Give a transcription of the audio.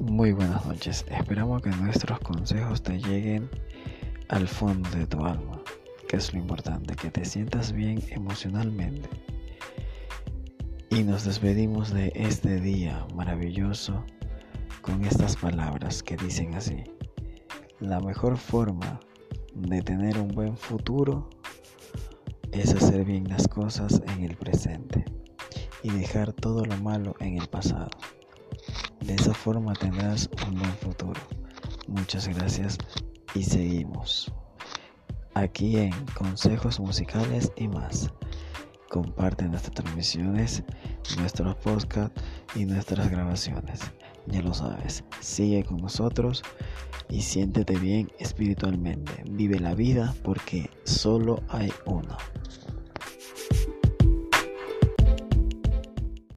Muy buenas noches. Esperamos que nuestros consejos te lleguen al fondo de tu alma, que es lo importante, que te sientas bien emocionalmente. Y nos despedimos de este día maravilloso con estas palabras que dicen así. La mejor forma de tener un buen futuro es hacer bien las cosas en el presente y dejar todo lo malo en el pasado. De esa forma tendrás un buen futuro. Muchas gracias y seguimos. Aquí en Consejos Musicales y más. Comparte nuestras transmisiones, nuestros podcasts y nuestras grabaciones. Ya lo sabes, sigue con nosotros y siéntete bien espiritualmente. Vive la vida porque solo hay uno.